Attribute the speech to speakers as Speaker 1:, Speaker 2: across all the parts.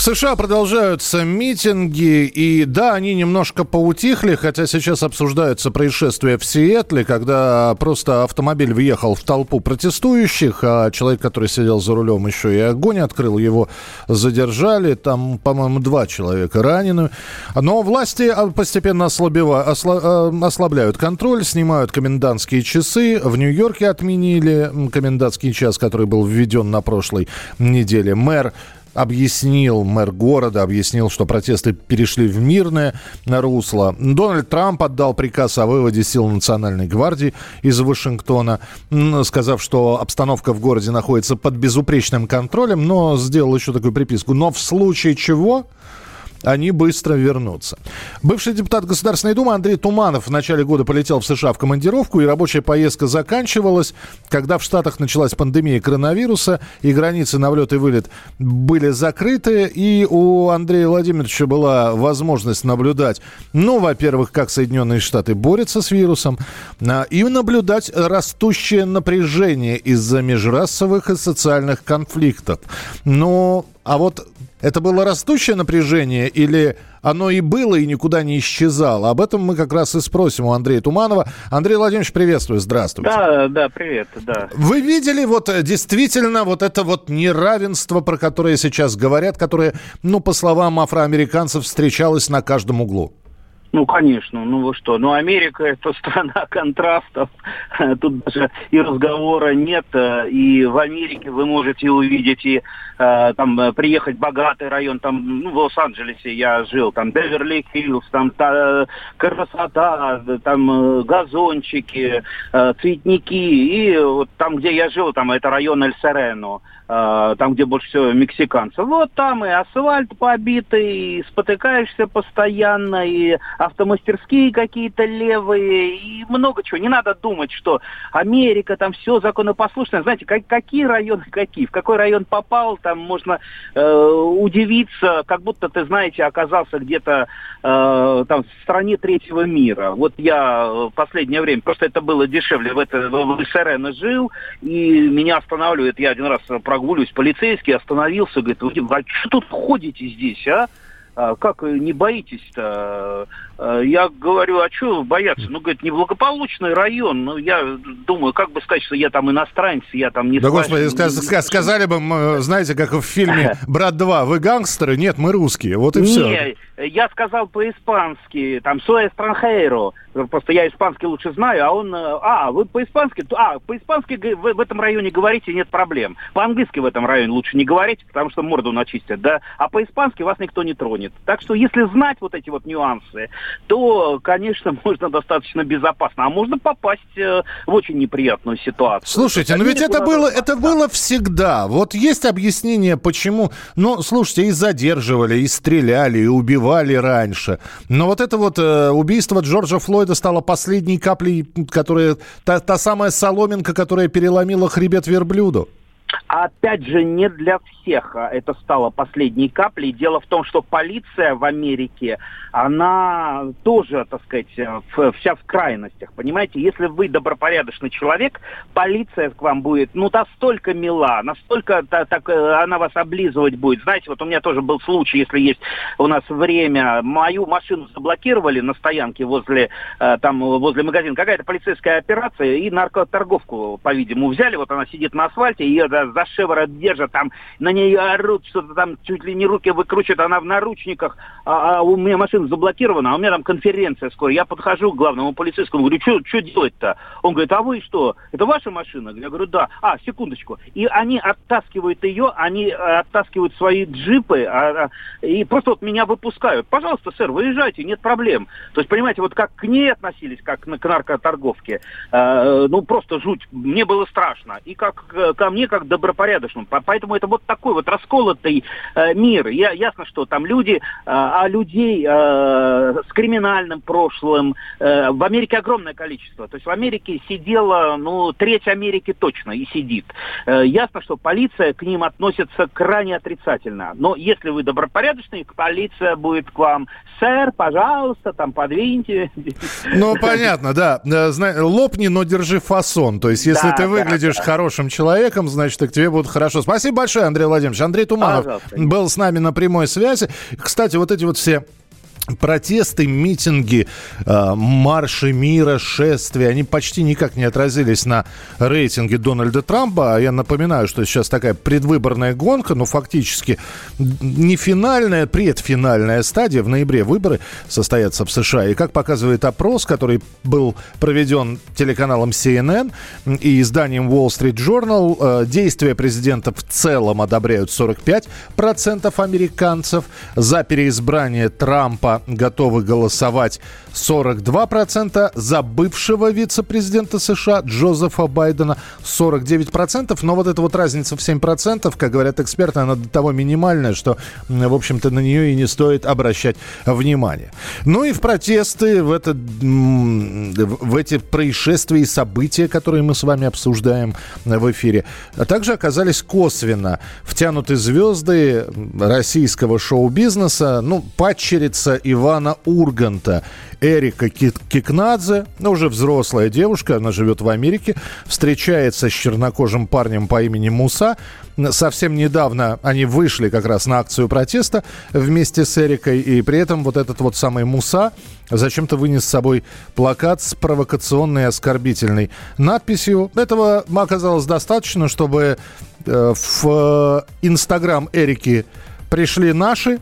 Speaker 1: В США продолжаются митинги, и да, они немножко поутихли, хотя сейчас обсуждаются происшествия в Сиэтле, когда просто автомобиль въехал в толпу протестующих, а человек, который сидел за рулем, еще и огонь открыл, его задержали, там, по-моему, два человека ранены. Но власти постепенно ослабева, осла, э, ослабляют контроль, снимают комендантские часы. В Нью-Йорке отменили комендантский час, который был введен на прошлой неделе. Мэр объяснил, мэр города объяснил, что протесты перешли в мирное русло. Дональд Трамп отдал приказ о выводе сил Национальной гвардии из Вашингтона, сказав, что обстановка в городе находится под безупречным контролем, но сделал еще такую приписку. Но в случае чего они быстро вернутся. Бывший депутат Государственной Думы Андрей Туманов в начале года полетел в США в командировку, и рабочая поездка заканчивалась, когда в Штатах началась пандемия коронавируса, и границы на влет и вылет были закрыты, и у Андрея Владимировича была возможность наблюдать, ну, во-первых, как Соединенные Штаты борются с вирусом, а, и наблюдать растущее напряжение из-за межрасовых и социальных конфликтов. Но а вот это было растущее напряжение или оно и было, и никуда не исчезало? Об этом мы как раз и спросим у Андрея Туманова. Андрей Владимирович, приветствую, здравствуйте.
Speaker 2: Да, да, привет, да.
Speaker 1: Вы видели вот э, действительно вот это вот неравенство, про которое сейчас говорят, которое, ну, по словам афроамериканцев, встречалось на каждом углу?
Speaker 2: Ну, конечно, ну вы что, ну Америка это страна контрастов, тут даже и разговора нет, э, и в Америке вы можете увидеть и э, там э, приехать богатый район, там, ну, в Лос-Анджелесе я жил, там Беверли-Хиллз, там та, красота, там газончики, цветники, и вот там, где я жил, там это район Эль-Серено, там, где больше всего мексиканцев, вот там и асфальт побитый, и спотыкаешься постоянно, и автомастерские какие-то левые и много чего. Не надо думать, что Америка, там все законопослушное. Знаете, как, какие районы какие, в какой район попал, там можно э, удивиться, как будто ты, знаете, оказался где-то э, там в стране третьего мира. Вот я в последнее время, просто это было дешевле, в, это, в СРН жил, и меня останавливает, я один раз прогуливаюсь, полицейский остановился, говорит, вы а что тут ходите здесь, а? А как не боитесь-то? А, я говорю, а что бояться? Ну, говорит, неблагополучный район. Ну, я думаю, как бы сказать, что я там иностранец, я там не...
Speaker 1: Да, господи, сказ- сказали бы, знаете, как в фильме «Брат 2», вы гангстеры? Нет, мы русские, вот и все.
Speaker 2: Не, я сказал по-испански, там, «soy extranjero», просто я испанский лучше знаю, а он, э, а, вы по-испански, а, по-испански в, в этом районе говорите, нет проблем. По-английски в этом районе лучше не говорить, потому что морду начистят, да, а по-испански вас никто не тронет. Так что если знать вот эти вот нюансы, то, конечно, можно достаточно безопасно, а можно попасть э, в очень неприятную ситуацию.
Speaker 1: Слушайте, но ведь это было, это было всегда. Вот есть объяснение, почему, ну, слушайте, и задерживали, и стреляли, и убивали раньше. Но вот это вот э, убийство Джорджа Флойда стало последней каплей, которая, та, та самая соломинка, которая переломила хребет верблюду.
Speaker 2: Опять же, не для всех а это стало последней каплей. Дело в том, что полиция в Америке, она тоже, так сказать, вся в крайностях. Понимаете, если вы добропорядочный человек, полиция к вам будет, ну, настолько мила, настолько так, так, э, она вас облизывать будет. Знаете, вот у меня тоже был случай, если есть у нас время, мою машину заблокировали на стоянке возле, э, там, возле магазина. Какая-то полицейская операция, и наркоторговку, по-видимому, взяли. Вот она сидит на асфальте, ее за, за держат, там на нее орут, что-то там чуть ли не руки выкручивают, она в наручниках, а, а у меня машина заблокирована, а у меня там конференция скоро. Я подхожу к главному полицейскому, говорю, что делать-то? Он говорит, а вы что, это ваша машина? Я говорю, да. А, секундочку. И они оттаскивают ее, они э, оттаскивают свои джипы а, а, и просто вот меня выпускают. Пожалуйста, сэр, выезжайте, нет проблем. То есть, понимаете, вот как к ней относились, как к наркоторговке, э, ну просто жуть. Мне было страшно. И как ко мне, как добропорядочным. Поэтому это вот такой вот расколотый э, мир. Я, ясно, что там люди, э, а людей э, с криминальным прошлым э, в Америке огромное количество. То есть в Америке сидело, ну, треть Америки точно и сидит. Э, ясно, что полиция к ним относится крайне отрицательно. Но если вы добропорядочный, полиция будет к вам, сэр, пожалуйста, там подвиньте.
Speaker 1: Ну, понятно, да. Э, лопни, но держи фасон. То есть, если да, ты выглядишь да, да. хорошим человеком, значит, к тебе будут хорошо. Спасибо большое, Андрей Владимирович. Андрей Туманов Пожалуйста. был с нами на прямой связи. Кстати, вот эти вот все протесты, митинги, э, марши мира, шествия, они почти никак не отразились на рейтинге Дональда Трампа. А я напоминаю, что сейчас такая предвыборная гонка, но фактически не финальная, предфинальная стадия. В ноябре выборы состоятся в США. И как показывает опрос, который был проведен телеканалом CNN и изданием Wall Street Journal, э, действия президента в целом одобряют 45% американцев. За переизбрание Трампа готовы голосовать 42%, за бывшего вице-президента США Джозефа Байдена 49%. Но вот эта вот разница в 7%, как говорят эксперты, она до того минимальная, что, в общем-то, на нее и не стоит обращать внимание. Ну и в протесты, в, это, в эти происшествия и события, которые мы с вами обсуждаем в эфире, а также оказались косвенно втянуты звезды российского шоу-бизнеса, ну, падчерица Ивана Урганта. Эрика Кикнадзе, ну, уже взрослая девушка, она живет в Америке, встречается с чернокожим парнем по имени Муса. Совсем недавно они вышли как раз на акцию протеста вместе с Эрикой, и при этом вот этот вот самый Муса зачем-то вынес с собой плакат с провокационной оскорбительной надписью. Этого оказалось достаточно, чтобы э, в Инстаграм Эрики пришли наши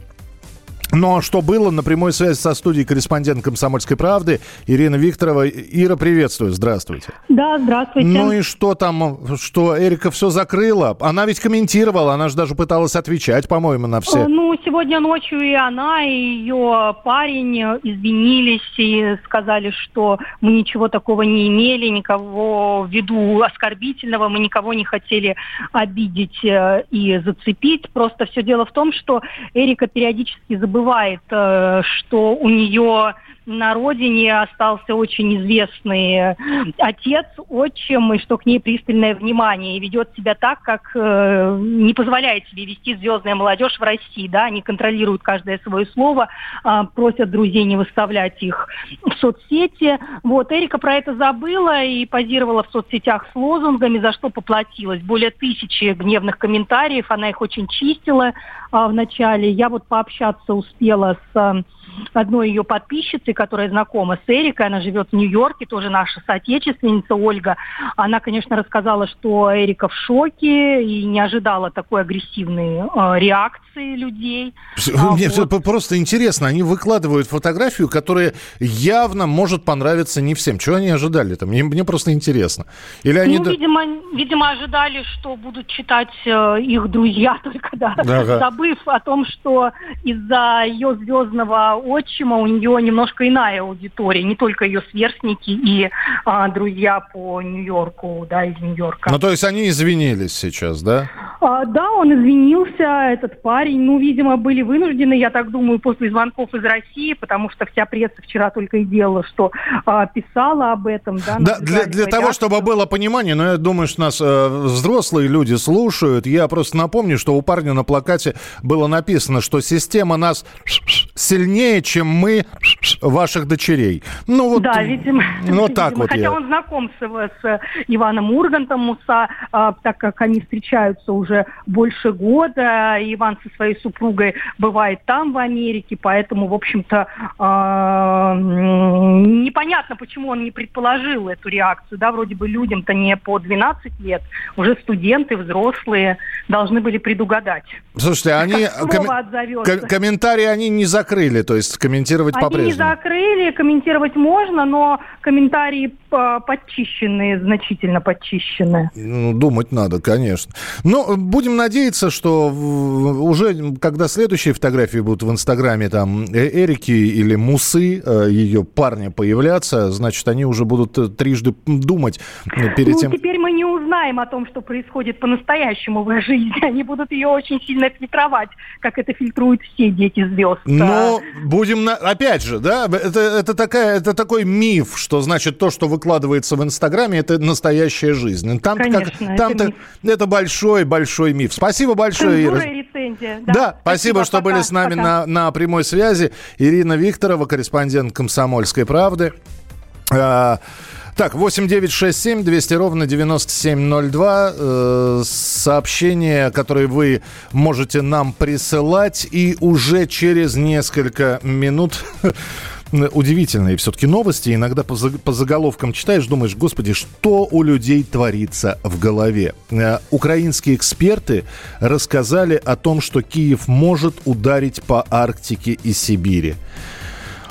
Speaker 1: ну а что было? На прямой связи со студией корреспондент «Комсомольской правды» Ирина Викторова. Ира, приветствую, здравствуйте.
Speaker 3: Да, здравствуйте.
Speaker 1: Ну и что там, что Эрика все закрыла? Она ведь комментировала, она же даже пыталась отвечать, по-моему, на все. Э,
Speaker 3: ну, сегодня ночью и она, и ее парень извинились и сказали, что мы ничего такого не имели, никого в виду оскорбительного, мы никого не хотели обидеть э, и зацепить. Просто все дело в том, что Эрика периодически забывает бывает, э, что у нее на родине остался очень известный отец, отчим, и что к ней пристальное внимание, и ведет себя так, как э, не позволяет себе вести звездная молодежь в России, да, они контролируют каждое свое слово, э, просят друзей не выставлять их в соцсети. Вот, Эрика про это забыла и позировала в соцсетях с лозунгами, за что поплатилась. Более тысячи гневных комментариев, она их очень чистила э, в начале. Я вот пообщаться успела с одной ее подписчицей, которая знакома с Эрикой, она живет в Нью-Йорке, тоже наша соотечественница Ольга. Она, конечно, рассказала, что Эрика в шоке и не ожидала такой агрессивной э, реакции людей.
Speaker 1: Мне а, вот. просто интересно, они выкладывают фотографию, которая явно может понравиться не всем. Чего они ожидали там? Мне, мне просто интересно.
Speaker 3: Или они... Ну, видимо, видимо, ожидали, что будут читать э, их друзья только, да, ага. забыв о том, что из-за ее звездного отчима у нее немножко иная аудитория, не только ее сверстники и а, друзья по Нью-Йорку, да, из Нью-Йорка.
Speaker 1: Ну, то есть они извинились сейчас, да?
Speaker 3: А, да, он извинился, этот парень. Ну, видимо, были вынуждены, я так думаю, после звонков из России, потому что вся пресса вчера только и делала, что а, писала об этом. Да,
Speaker 1: да для, для того, чтобы было понимание, но я думаю, что нас э, взрослые люди слушают. Я просто напомню, что у парня на плакате было написано, что система нас сильнее, чем мы ваших дочерей.
Speaker 3: Ну, вот, да, видимо. Ну, видимо, так вот Хотя я. он знаком с, с Иваном Ургантом Муса, а, так как они встречаются уже уже больше года. Иван со своей супругой бывает там, в Америке, поэтому, в общем-то, а, непонятно, почему он не предположил эту реакцию. Да, вроде бы людям-то не по 12 лет, уже студенты, взрослые должны были предугадать.
Speaker 1: Слушайте, они ком- комментарии они не закрыли, то есть комментировать
Speaker 3: они
Speaker 1: по-прежнему.
Speaker 3: Они не закрыли, комментировать можно, но комментарии подчищенные, значительно подчищенные.
Speaker 1: Ну, думать надо, конечно. Ну, будем надеяться, что уже, когда следующие фотографии будут в Инстаграме, там, э, Эрики или Мусы, э, ее парня, появляться, значит, они уже будут трижды думать перед
Speaker 3: ну,
Speaker 1: тем...
Speaker 3: теперь мы не узнаем о том, что происходит по-настоящему в их жизни. Они будут ее очень сильно фильтровать, как это фильтруют все дети звезд.
Speaker 1: Но будем, на... опять же, да, это, это, такая, это такой миф, что, значит, то, что выкладывается в Инстаграме, это настоящая жизнь. Там
Speaker 3: Конечно,
Speaker 1: как, там-то это большой-большой миф. Спасибо большое,
Speaker 3: Ира. рецензия. Да,
Speaker 1: да спасибо, спасибо что пока, были с нами на, на прямой связи. Ирина Викторова, корреспондент «Комсомольской правды». А, так, 8967 200 ровно 9702. Э, сообщения, которые вы можете нам присылать. И уже через несколько минут удивительные все-таки новости. Иногда по, заголовкам читаешь, думаешь, господи, что у людей творится в голове. Э, украинские эксперты рассказали о том, что Киев может ударить по Арктике и Сибири.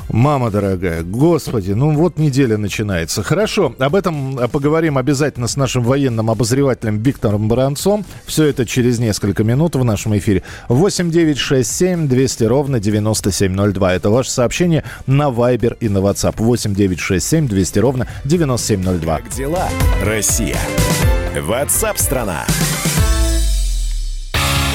Speaker 1: Мама дорогая, господи, ну вот неделя начинается. Хорошо, об этом поговорим обязательно с нашим военным обозревателем Виктором Баранцом. Все это через несколько минут в нашем эфире. 8 9 6 7 200 ровно 9702. Это ваше сообщение на Viber и на WhatsApp. 8 9 6 7 200 ровно 9702.
Speaker 4: Как дела, Россия? WhatsApp-страна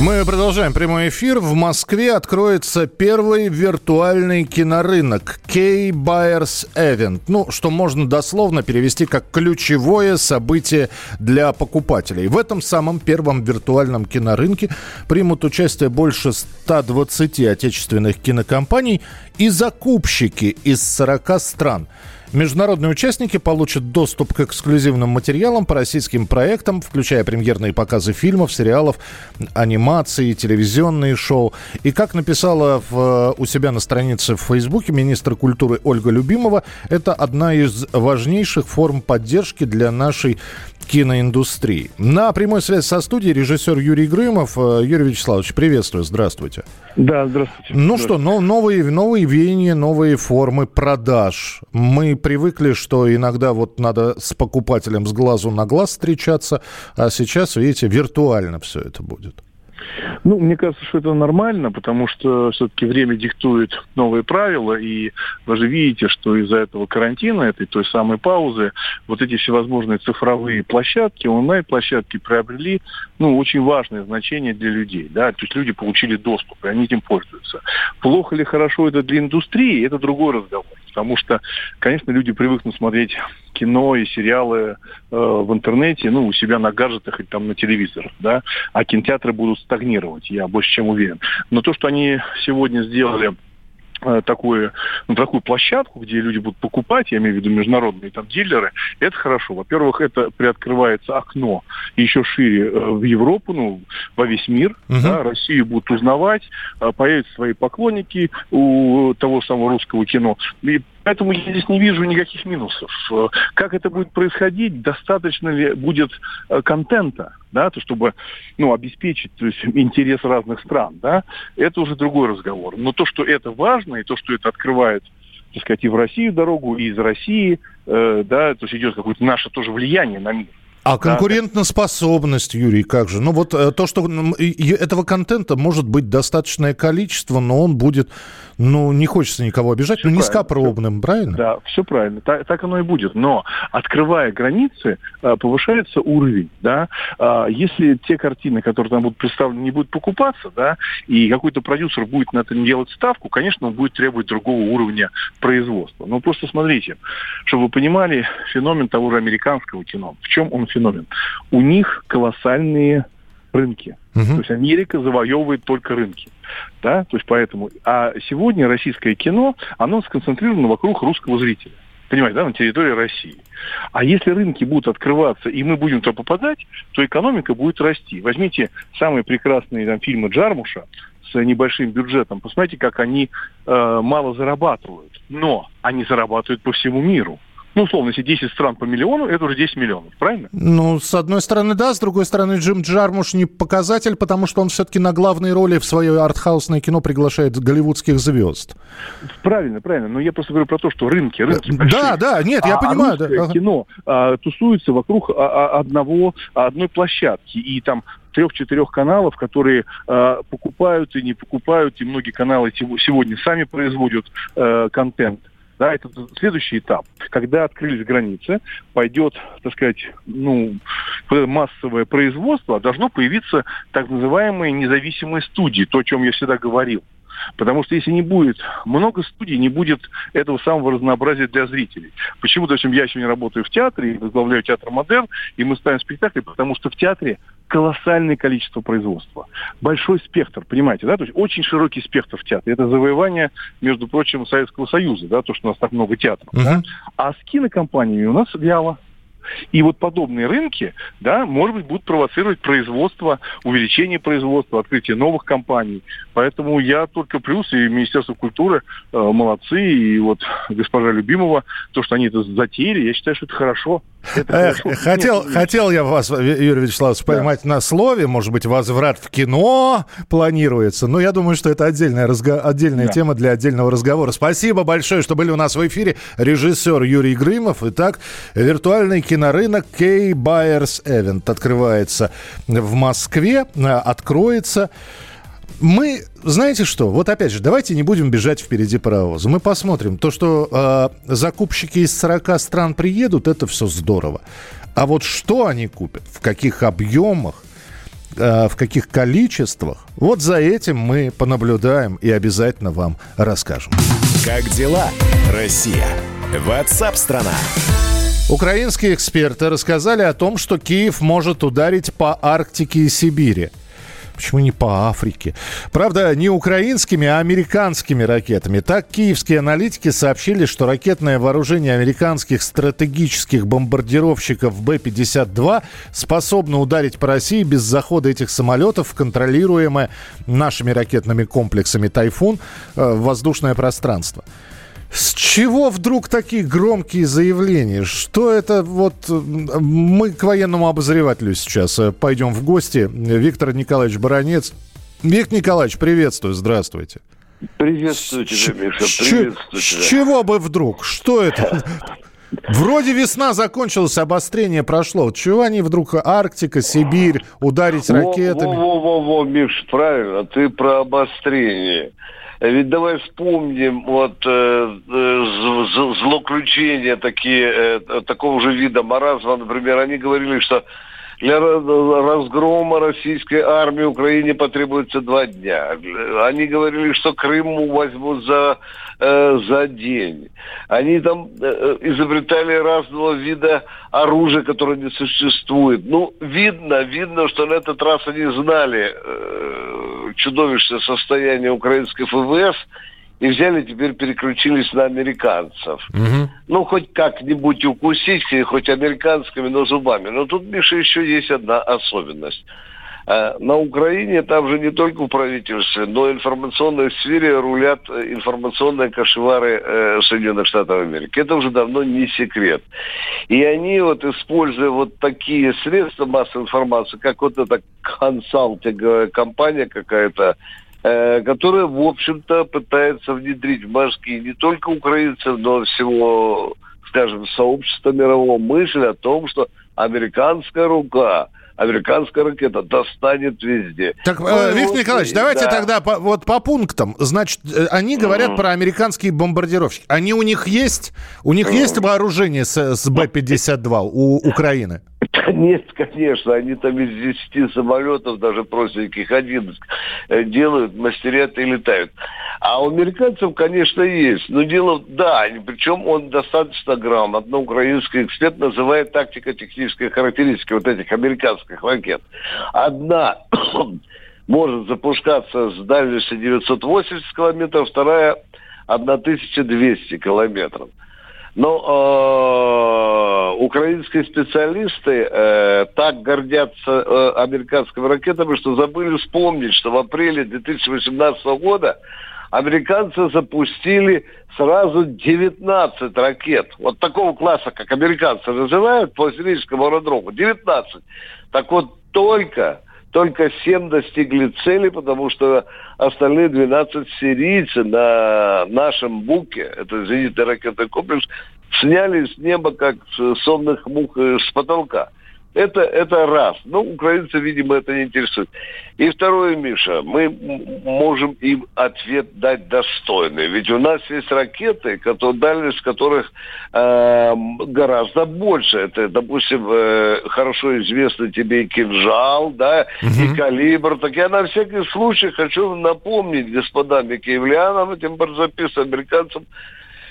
Speaker 1: Мы продолжаем прямой эфир. В Москве откроется первый виртуальный кинорынок K-Buyers Event. Ну, что можно дословно перевести как ключевое событие для покупателей. В этом самом первом виртуальном кинорынке примут участие больше 120 отечественных кинокомпаний и закупщики из 40 стран – Международные участники получат доступ к эксклюзивным материалам по российским проектам, включая премьерные показы фильмов, сериалов, анимации, телевизионные шоу. И как написала в, у себя на странице в Фейсбуке министр культуры Ольга Любимова, это одна из важнейших форм поддержки для нашей киноиндустрии. На прямой связи со студией режиссер Юрий Грымов. Э, Юрий Вячеславович, приветствую, здравствуйте.
Speaker 5: Да, здравствуйте.
Speaker 1: Ну
Speaker 5: здравствуйте.
Speaker 1: что, но, новые, новые веяния, новые формы продаж. Мы привыкли, что иногда вот надо с покупателем с глазу на глаз встречаться, а сейчас, видите, виртуально все это будет.
Speaker 5: Ну, мне кажется, что это нормально, потому что все-таки время диктует новые правила, и вы же видите, что из-за этого карантина, этой той самой паузы, вот эти всевозможные цифровые площадки, онлайн-площадки приобрели, ну, очень важное значение для людей, да, то есть люди получили доступ, и они этим пользуются. Плохо ли хорошо это для индустрии, это другой разговор. Потому что, конечно, люди привыкнут смотреть кино и сериалы э, в интернете, ну, у себя на гаджетах или там на телевизорах, да, а кинотеатры будут стагнировать, я больше чем уверен. Но то, что они сегодня сделали Э, такую, ну, такую площадку, где люди будут покупать, я имею в виду международные там дилеры, это хорошо. Во-первых, это приоткрывается окно еще шире э, в Европу, ну, во весь мир. Uh-huh. Да, Россию будут узнавать, э, появятся свои поклонники у того самого русского кино. И Поэтому я здесь не вижу никаких минусов. Как это будет происходить, достаточно ли будет контента, да, то, чтобы ну, обеспечить то есть, интерес разных стран, да, это уже другой разговор. Но то, что это важно, и то, что это открывает так сказать, и в Россию дорогу, и из России, э, да, то есть идет какое-то наше тоже влияние на мир.
Speaker 1: А конкурентоспособность, Юрий, как же? Ну вот э, то, что этого контента может быть достаточное количество, но он будет, ну, не хочется никого обижать, но низкопробным, правильно?
Speaker 5: Да, все правильно. Так, так оно и будет. Но открывая границы, э, повышается уровень, да. А, если те картины, которые там будут представлены, не будут покупаться, да, и какой-то продюсер будет на этом делать ставку, конечно, он будет требовать другого уровня производства. Но просто смотрите, чтобы вы понимали феномен того же американского кино. В чем он феномен? У них колоссальные рынки. Угу. То есть Америка завоевывает только рынки. Да? То есть поэтому... А сегодня российское кино, оно сконцентрировано вокруг русского зрителя. Понимаете, да, на территории России. А если рынки будут открываться, и мы будем туда попадать, то экономика будет расти. Возьмите самые прекрасные там, фильмы Джармуша с небольшим бюджетом. Посмотрите, как они э, мало зарабатывают. Но они зарабатывают по всему миру. Ну, условно, если 10 стран по миллиону, это уже 10 миллионов, правильно?
Speaker 1: Ну, с одной стороны, да, с другой стороны, Джим Джармуш не показатель, потому что он все-таки на главной роли в свое артхаусное кино приглашает голливудских звезд.
Speaker 5: Правильно, правильно. Но я просто говорю про то, что рынки, рынки
Speaker 1: большие. Да, да, нет, я а, понимаю.
Speaker 5: А да. кино а, тусуется вокруг а, а, одного, одной площадки. И там трех-четырех каналов, которые э, покупают и не покупают, и многие каналы сегодня сами производят э, контент. Да, это следующий этап. Когда открылись границы, пойдет, так сказать, ну, массовое производство, должно появиться так называемые независимые студии, то, о чем я всегда говорил. Потому что если не будет много студий, не будет этого самого разнообразия для зрителей. Почему, допустим, я сегодня работаю в театре, возглавляю театр «Модерн», и мы ставим спектакли, потому что в театре колоссальное количество производства. Большой спектр, понимаете, да? То есть очень широкий спектр в театре. Это завоевание, между прочим, Советского Союза, да, то, что у нас так много театров. Uh-huh. Да? А с кинокомпаниями у нас вяло. И вот подобные рынки, да, может быть, будут провоцировать производство, увеличение производства, открытие новых компаний. Поэтому я только плюс, и Министерство культуры э, молодцы, и вот госпожа Любимова, то, что они это затеяли, я считаю, что это хорошо.
Speaker 1: Эх, хотел, Нет, хотел я вас, Юрий Вячеславович, поймать да. на слове. Может быть, возврат в кино планируется. Но я думаю, что это отдельная, разго... отдельная да. тема для отдельного разговора. Спасибо большое, что были у нас в эфире. Режиссер Юрий Грымов. Итак, виртуальный кинорынок K-Buyers Event открывается в Москве. Откроется мы, знаете что, вот опять же, давайте не будем бежать впереди паровоза. Мы посмотрим. То, что э, закупщики из 40 стран приедут, это все здорово. А вот что они купят, в каких объемах, э, в каких количествах, вот за этим мы понаблюдаем и обязательно вам расскажем.
Speaker 4: Как дела, Россия? Ватсап-страна!
Speaker 1: Украинские эксперты рассказали о том, что Киев может ударить по Арктике и Сибири. Почему не по Африке? Правда, не украинскими, а американскими ракетами. Так, киевские аналитики сообщили, что ракетное вооружение американских стратегических бомбардировщиков Б-52 способно ударить по России без захода этих самолетов, контролируемое нашими ракетными комплексами «Тайфун» э, в воздушное пространство. С чего вдруг такие громкие заявления? Что это вот... Мы к военному обозревателю сейчас э, пойдем в гости. Виктор Николаевич Баранец. Виктор Николаевич, приветствую, здравствуйте.
Speaker 6: Приветствую тебя, Миша, приветствую тебя. С
Speaker 1: чего бы вдруг? Что это? Вроде весна закончилась, обострение прошло. Чего они вдруг Арктика, Сибирь, ударить ракетами?
Speaker 6: Во-во-во, Миш, правильно, ты про обострение. Ведь давай вспомним вот э, э злоключения такие, э, такого же вида маразма, например, они говорили, что для разгрома российской армии Украине потребуется два дня. Они говорили, что Крым возьмут за, э, за день. Они там э, изобретали разного вида оружия, которое не существует. Ну, видно, видно, что на этот раз они знали э, чудовищное состояние украинской ФВС и взяли, теперь переключились на американцев. Угу. Ну, хоть как-нибудь укусить, хоть американскими, но зубами. Но тут, Миша, еще есть одна особенность. Э, на Украине там же не только в правительстве, но и в информационной сфере рулят э, информационные кошевары э, Соединенных Штатов Америки. Это уже давно не секрет. И они вот, используя вот такие средства массовой информации, как вот эта консалтинговая компания какая-то, которая, в общем-то, пытается внедрить в мозги не только украинцев, но всего, скажем, сообщества мирового мысль о том, что американская рука американская ракета достанет везде.
Speaker 1: Так, ну, э, Виктор вот, Николаевич, давайте да. тогда по, вот по пунктам. Значит, э, они говорят mm. про американские бомбардировщики. Они у них есть? У них mm. есть вооружение с, с Б-52 у Украины?
Speaker 6: Нет, конечно, они там из 10 самолетов, даже простеньких, 11 э, делают, мастерят и летают. А у американцев, конечно, есть. Но дело, да, причем он достаточно грамотно. Украинский эксперт называет тактико-технические характеристики вот этих американских ракет. Одна может запускаться с дальностью 980 километров, вторая 1200 километров. Но э, украинские специалисты э, так гордятся э, американскими ракетами, что забыли вспомнить, что в апреле 2018 года американцы запустили сразу 19 ракет. Вот такого класса, как американцы называют, по сирийскому аэродрому. 19. Так вот, только только 7 достигли цели, потому что остальные 12 сирийцы на нашем буке, это зенитный ракетный комплекс, сняли с неба, как сонных мух э, с потолка. Это, это раз. Но ну, украинцы, видимо, это не интересует. И второе, Миша, мы можем им ответ дать достойный. Ведь у нас есть ракеты, которые, дальность которых э, гораздо больше. Это, допустим, э, хорошо известный тебе и кинжал, да, угу. и калибр. Так я на всякий случай хочу напомнить господам и киевлянам, этим барзаписам, американцам,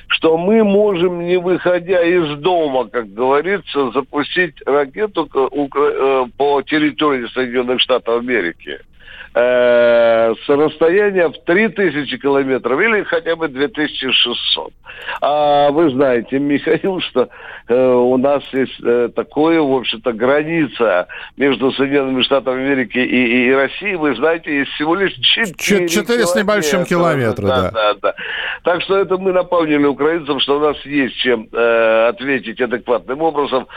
Speaker 6: что мы можем, не выходя из дома, как говорится, запустить ракету э, по территории Соединенных Штатов Америки э, с расстояния в 3000 километров или хотя бы 2600. А вы знаете, Михаил, что э, у нас есть э, такое, в общем-то, граница между Соединенными Штатами Америки и, и Россией, вы знаете, есть всего лишь 4
Speaker 1: 4 с небольшим километра, да, да. да, да.
Speaker 6: Так что это мы напомнили украинцам, что у нас есть чем э, ответить адекватным образом.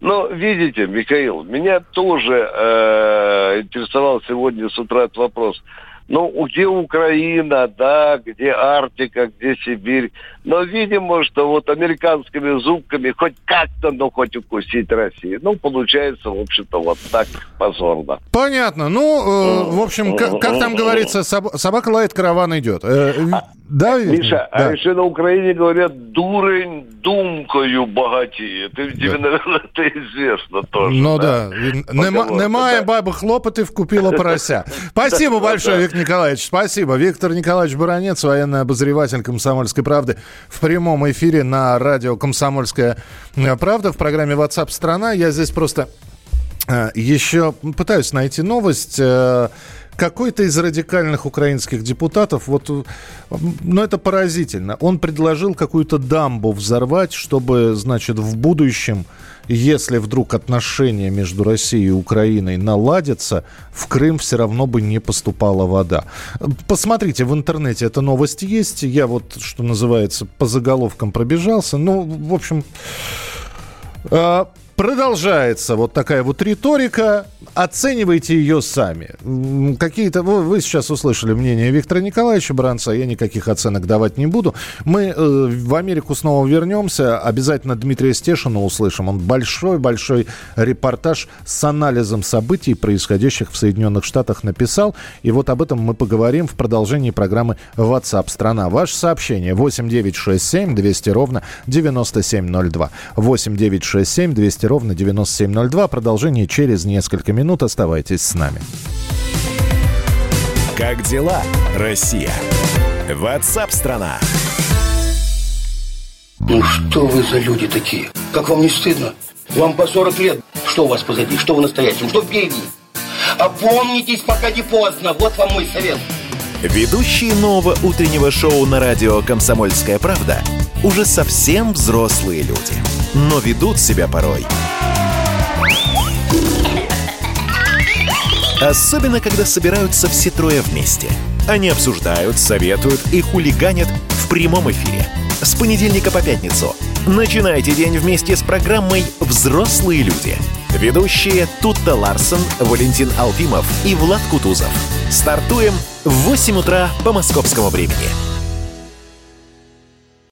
Speaker 6: Но видите, Михаил, меня тоже э, интересовал сегодня с утра этот вопрос. Ну, где Украина, да, где Арктика, где Сибирь. Но, видимо, что вот американскими зубками хоть как-то, ну, хоть укусить Россию. Ну, получается, в общем-то, вот так позорно.
Speaker 1: Понятно. Ну, э, в общем, как, как там говорится, собака лает, караван идет. Э,
Speaker 6: да, Миша, а да. а еще на Украине говорят, дурень думкою багатіє. Ти, тебе, наверное, это известно тоже.
Speaker 1: Ну да. да. Нема, немає бабы хлопоты, купила порося. Спасибо большое, Виктор Николаевич. Спасибо. Виктор Николаевич Баранец, военный обозреватель «Комсомольской правды» в прямом эфире на радио «Комсомольская правда» в программе WhatsApp страна». Я здесь просто э, еще пытаюсь найти новость э, какой-то из радикальных украинских депутатов, вот, ну это поразительно, он предложил какую-то дамбу взорвать, чтобы, значит, в будущем, если вдруг отношения между Россией и Украиной наладятся, в Крым все равно бы не поступала вода. Посмотрите, в интернете эта новость есть, я вот, что называется, по заголовкам пробежался, ну, в общем... А, продолжается вот такая вот риторика. Оценивайте ее сами. Какие-то... Вы, сейчас услышали мнение Виктора Николаевича Бранца. Я никаких оценок давать не буду. Мы э, в Америку снова вернемся. Обязательно Дмитрия Стешина услышим. Он большой-большой репортаж с анализом событий, происходящих в Соединенных Штатах, написал. И вот об этом мы поговорим в продолжении программы WhatsApp страна. Ваше сообщение 8967 200 ровно 9702. 8967 200 ровно 9702. Продолжение через несколько минут. Оставайтесь с нами.
Speaker 4: Как дела, Россия? Ватсап-страна!
Speaker 7: Ну что вы за люди такие? Как вам не стыдно? Вам по 40 лет. Что у вас позади? Что вы настоящем? Что впереди? Опомнитесь, пока не поздно. Вот вам мой совет.
Speaker 4: Ведущие нового утреннего шоу на радио «Комсомольская правда» уже совсем взрослые люди. Но ведут себя порой. Особенно, когда собираются все трое вместе. Они обсуждают, советуют и хулиганят в прямом эфире. С понедельника по пятницу. Начинайте день вместе с программой «Взрослые люди». Ведущие Тутта Ларсон, Валентин Алфимов и Влад Кутузов. Стартуем в 8 утра по московскому времени.